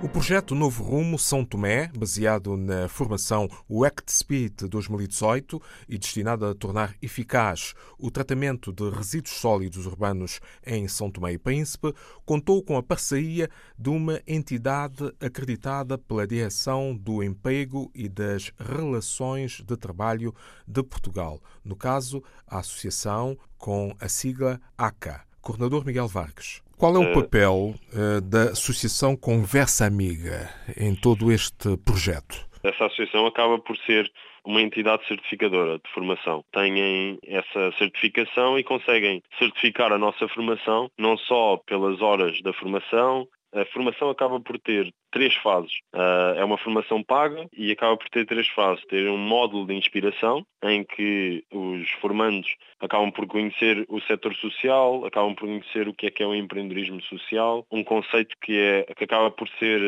O projeto Novo Rumo São Tomé, baseado na formação WACT Speed 2018 e destinado a tornar eficaz o tratamento de resíduos sólidos urbanos em São Tomé e Príncipe, contou com a parceria de uma entidade acreditada pela Direção do Emprego e das Relações de Trabalho de Portugal, no caso, a associação com a sigla ACA. Coordenador Miguel Vargas. Qual é o papel uh, da Associação Conversa Amiga em todo este projeto? Essa associação acaba por ser uma entidade certificadora de formação. Têm essa certificação e conseguem certificar a nossa formação não só pelas horas da formação, a formação acaba por ter três fases. Uh, é uma formação paga e acaba por ter três fases. Ter um módulo de inspiração, em que os formandos acabam por conhecer o setor social, acabam por conhecer o que é que é o empreendedorismo social, um conceito que, é, que acaba por ser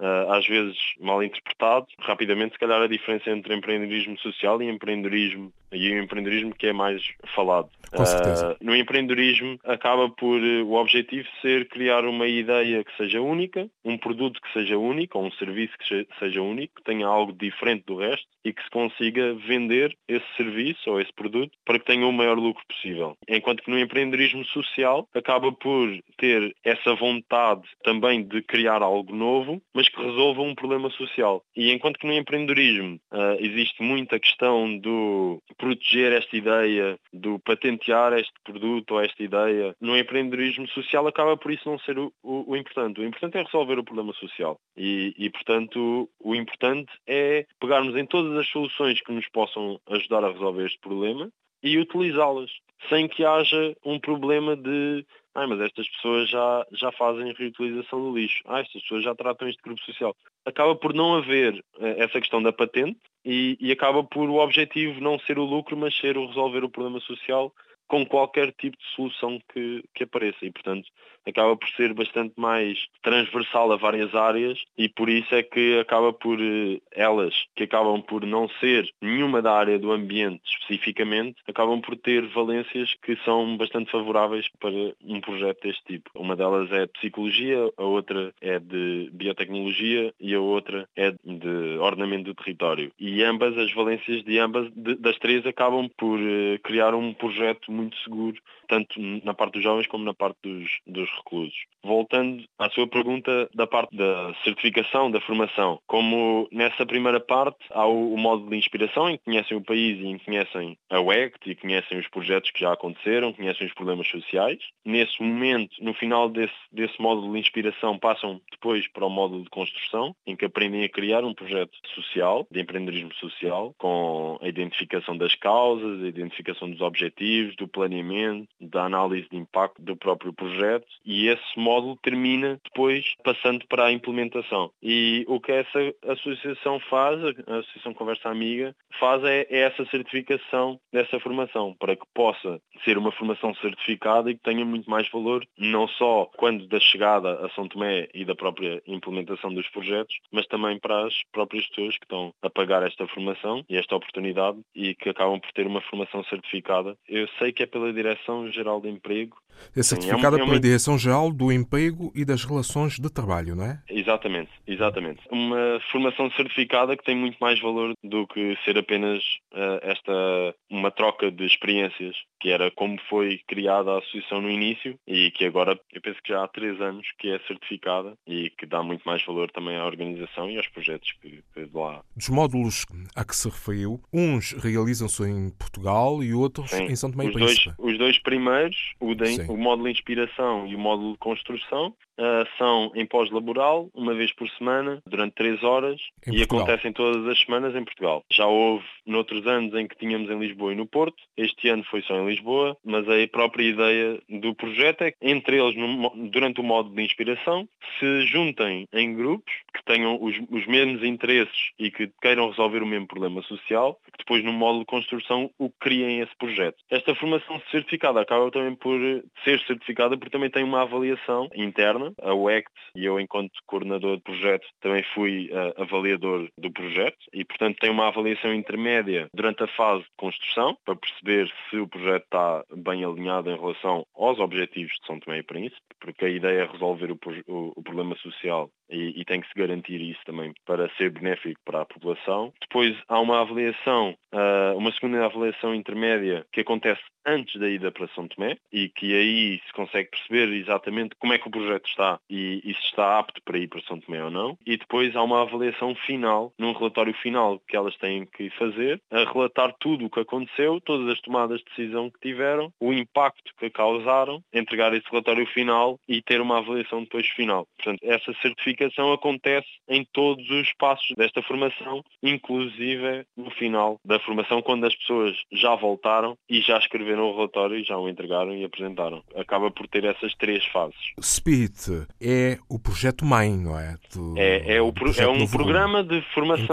uh, às vezes mal interpretado. Rapidamente, se calhar, a diferença entre empreendedorismo social e empreendedorismo e o empreendedorismo que é mais falado. Uh, no empreendedorismo acaba por o objetivo ser criar uma ideia que seja única, um produto que seja único, ou um serviço que seja único, que tenha algo diferente do resto e que se consiga vender esse serviço ou esse produto para que tenha o maior lucro possível. Enquanto que no empreendedorismo social acaba por ter essa vontade também de criar algo novo, mas que resolva um problema social. E enquanto que no empreendedorismo uh, existe muita questão do proteger esta ideia, do patentear este produto ou esta ideia, no empreendedorismo social acaba por isso não ser o, o, o importante. O importante é resolver o problema social. E, e, portanto, o importante é pegarmos em todas as soluções que nos possam ajudar a resolver este problema e utilizá-las, sem que haja um problema de ah, mas estas pessoas já, já fazem reutilização do lixo. Ah, estas pessoas já tratam este grupo social. Acaba por não haver eh, essa questão da patente e, e acaba por o objetivo não ser o lucro, mas ser o resolver o problema social com qualquer tipo de solução que, que apareça e, portanto, acaba por ser bastante mais transversal a várias áreas e por isso é que acaba por eh, elas, que acabam por não ser nenhuma da área do ambiente especificamente, acabam por ter valências que são bastante favoráveis para um projeto deste tipo. Uma delas é de psicologia, a outra é de biotecnologia e a outra é de ordenamento do território. E ambas, as valências de ambas, de, das três, acabam por uh, criar um projeto muito seguro, tanto na parte dos jovens como na parte dos, dos reclusos. Voltando à sua pergunta da parte da certificação, da formação, como nessa primeira parte há o, o modo de inspiração em que conhecem o país e em que conhecem a WECT e conhecem os projetos que já aconteceram, conhecem os problemas sociais. Nesse momento, no final desse, desse módulo de inspiração, passam depois para o módulo de construção, em que aprendem a criar um projeto social, de empreendedorismo social, com a identificação das causas, a identificação dos objetivos, do planeamento, da análise de impacto do próprio projeto e esse módulo termina depois passando para a implementação. E o que essa associação faz, a Associação Conversa Amiga, faz é, é essa certificação dessa formação, para que possa ser uma formação certificada e que tenha muito mais valor, não só quando da chegada a São Tomé e da própria implementação dos projetos, mas também para as próprias pessoas que estão a pagar esta formação e esta oportunidade e que acabam por ter uma formação certificada. Eu sei que é pela Direção-Geral de Emprego. É certificada é uma, pela Direção-Geral do Emprego e das Relações de Trabalho, não é? Exatamente, exatamente. Uma formação certificada que tem muito mais valor do que ser apenas uh, esta uma troca de experiências, que era como foi criada a associação no início e que agora eu penso que já há três anos que é certificada e que dá muito mais valor também à organização e aos projetos que, que lá. Dos módulos a que se referiu, uns realizam-se em Portugal e outros Sim, em São Tomé e Príncipe. Dois, os dois primeiros, o, de, o módulo de inspiração e o módulo de construção, Uh, são em pós-laboral, uma vez por semana, durante três horas, Em e Portugal. acontecem todas as semanas em Portugal. Já houve noutros anos em que tínhamos em Lisboa e no Porto, este ano foi só em Lisboa, mas a própria ideia do projeto é que entre eles, no, durante o modo de inspiração, se juntem em grupos que tenham os, os mesmos interesses e que queiram resolver o mesmo problema social, que depois no módulo de construção o criem esse projeto. Esta formação certificada acaba também por ser certificada porque também tem uma avaliação interna. A UECT, e eu enquanto coordenador de projeto também fui uh, avaliador do projeto e portanto tem uma avaliação intermédia durante a fase de construção para perceber se o projeto está bem alinhado em relação aos objetivos de São Tomé e Príncipe, porque a ideia é resolver o, o, o problema social e, e, tem que se garantir isso também para ser benéfico para a população. Depois há uma avaliação, uh, uma segunda avaliação intermédia que acontece antes da ida para São Tomé e que aí se consegue perceber exatamente como é que o projeto está e, e, se está apto para ir para São Tomé ou não. E depois há uma avaliação final, num relatório final que elas têm que fazer, a relatar tudo o que aconteceu, todas as tomadas de decisão que tiveram, o impacto que causaram, entregar esse relatório final e ter uma avaliação depois final. Portanto, essa certificação acontece em todos os passos desta formação, inclusive no final da formação, quando as pessoas já voltaram e já escreveram o relatório e já o entregaram e apresentaram. Acaba por ter essas três fases. SPIT é o projeto mãe, não é? Do, é, é, o, é um programa de formação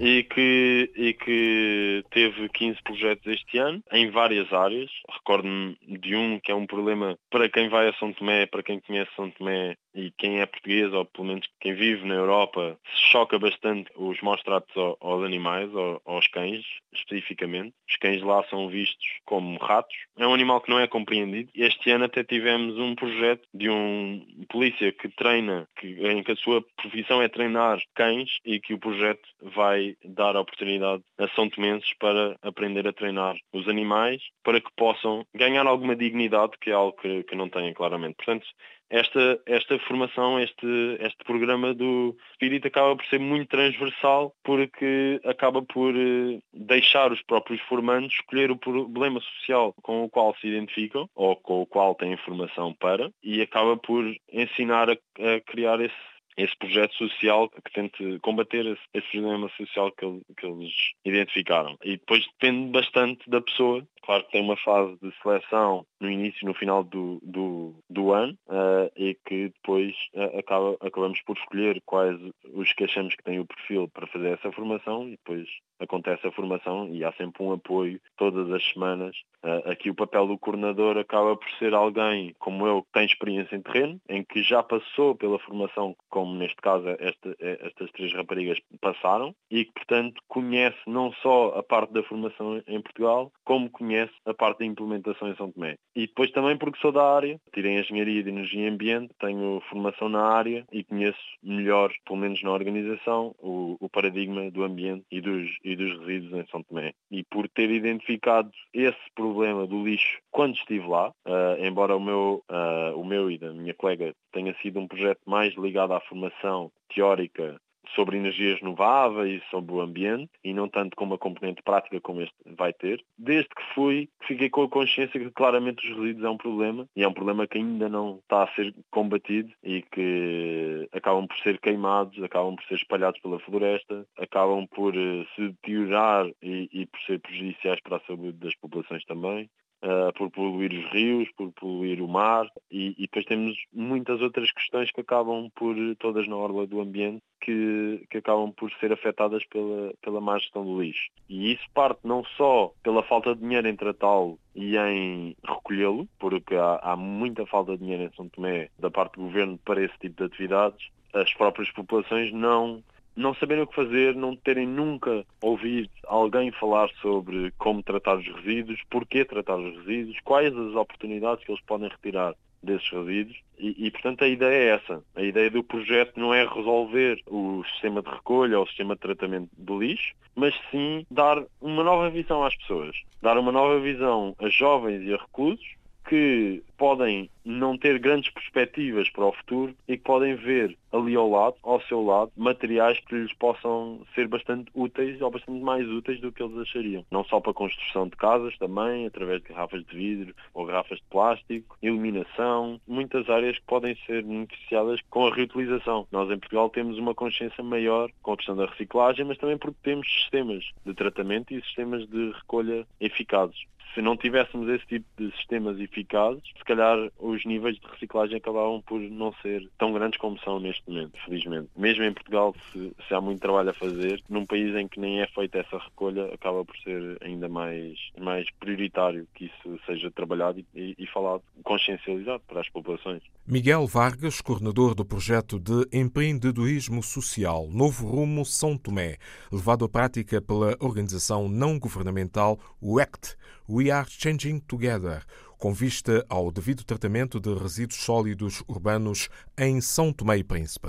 e que, e que teve 15 projetos este ano em várias áreas. Recordo-me de um que é um problema para quem vai a São Tomé, para quem conhece São Tomé, e quem é português, ou pelo menos quem vive na Europa, choca bastante os maus tratos aos animais, aos cães, especificamente. Os cães lá são vistos como ratos. É um animal que não é compreendido. Este ano até tivemos um projeto de um polícia que treina, que, em que a sua profissão é treinar cães e que o projeto vai dar a oportunidade a São Tomenses para aprender a treinar os animais para que possam ganhar alguma dignidade, que é algo que, que não têm claramente. Portanto, esta, esta formação, este, este programa do Espírito acaba por ser muito transversal porque acaba por eh, deixar os próprios formandos escolher o problema social com o qual se identificam ou com o qual têm formação para e acaba por ensinar a, a criar esse esse projeto social que tente combater esse, esse problema social que, que, eles identificaram. E depois depende bastante da pessoa. Claro que tem uma fase de seleção no início e no final do, do, do ano uh, e que depois uh, acaba, acabamos por escolher quais os que achamos que têm o perfil para fazer essa formação e depois acontece a formação e há sempre um apoio todas as semanas. Uh, aqui o papel do coordenador acaba por ser alguém como eu que tem experiência em terreno, em que já passou pela formação, como neste caso esta, estas três raparigas passaram, e que portanto conhece não só a parte da formação em Portugal, como conhece a parte da implementação em São Tomé. E depois também porque sou da área, tirei Engenharia de Energia e Ambiente, tenho formação na área e conheço melhor, pelo menos na organização, o, o paradigma do ambiente e dos, e dos resíduos em São Tomé. E por ter identificado esse problema do lixo quando estive lá, uh, embora o meu, uh, o meu e da minha colega tenha sido um projeto mais ligado à formação teórica sobre energias renováveis, sobre o ambiente e não tanto com uma componente prática como este vai ter. Desde que fui, fiquei com a consciência que claramente os resíduos é um problema e é um problema que ainda não está a ser combatido e que acabam por ser queimados, acabam por ser espalhados pela floresta, acabam por eh, se deteriorar e, e por ser prejudiciais para a saúde das populações também uh, por poluir os rios, por poluir o mar e, e, depois temos muitas outras questões que acabam por, todas na orla do ambiente, que, que acabam por ser afetadas pela, pela má gestão do lixo. E isso parte não só pela falta de dinheiro em tratá-lo e em recolhê-lo, porque há, há muita falta de dinheiro em São Tomé da parte do governo para esse tipo de atividades, as próprias populações não não saberem o que fazer, não terem nunca ouvido alguém falar sobre como tratar os resíduos, porquê tratar os resíduos, quais as oportunidades que eles podem retirar desses resíduos e, e, portanto a ideia é essa. A ideia do projeto não é resolver o sistema de recolha ou o sistema de tratamento do lixo, mas sim dar uma nova visão às pessoas. Dar uma nova visão a jovens e a reclusos que podem não ter grandes perspectivas para o futuro e que podem ver ali ao lado, ao seu lado, materiais que lhes possam ser bastante úteis ou bastante mais úteis do que eles achariam. Não só para a construção de casas também, através de garrafas de vidro ou garrafas de plástico, iluminação, muitas áreas que podem ser beneficiadas com a reutilização. Nós em Portugal temos uma consciência maior com a questão da reciclagem, mas também porque temos sistemas de tratamento e sistemas de recolha eficazes se não tivéssemos esse tipo de sistemas eficazes, se calhar os níveis de reciclagem acabavam por não ser tão grandes como são neste momento, felizmente. Mesmo em Portugal, se, se há muito trabalho a fazer, num país em que nem é feita essa recolha, acaba por ser ainda mais, mais prioritário que isso seja trabalhado e, e falado, consciencializado para as populações. Miguel Vargas, coordenador do projeto de empreendedorismo social Novo Rumo São Tomé, levado à prática pela organização não governamental WECT, We Are Changing Together, com vista ao devido tratamento de resíduos sólidos urbanos em São Tomé e Príncipe.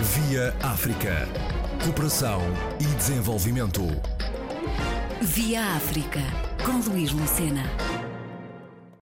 Via África. Cooperação e desenvolvimento. Via África, com Luís Lucena.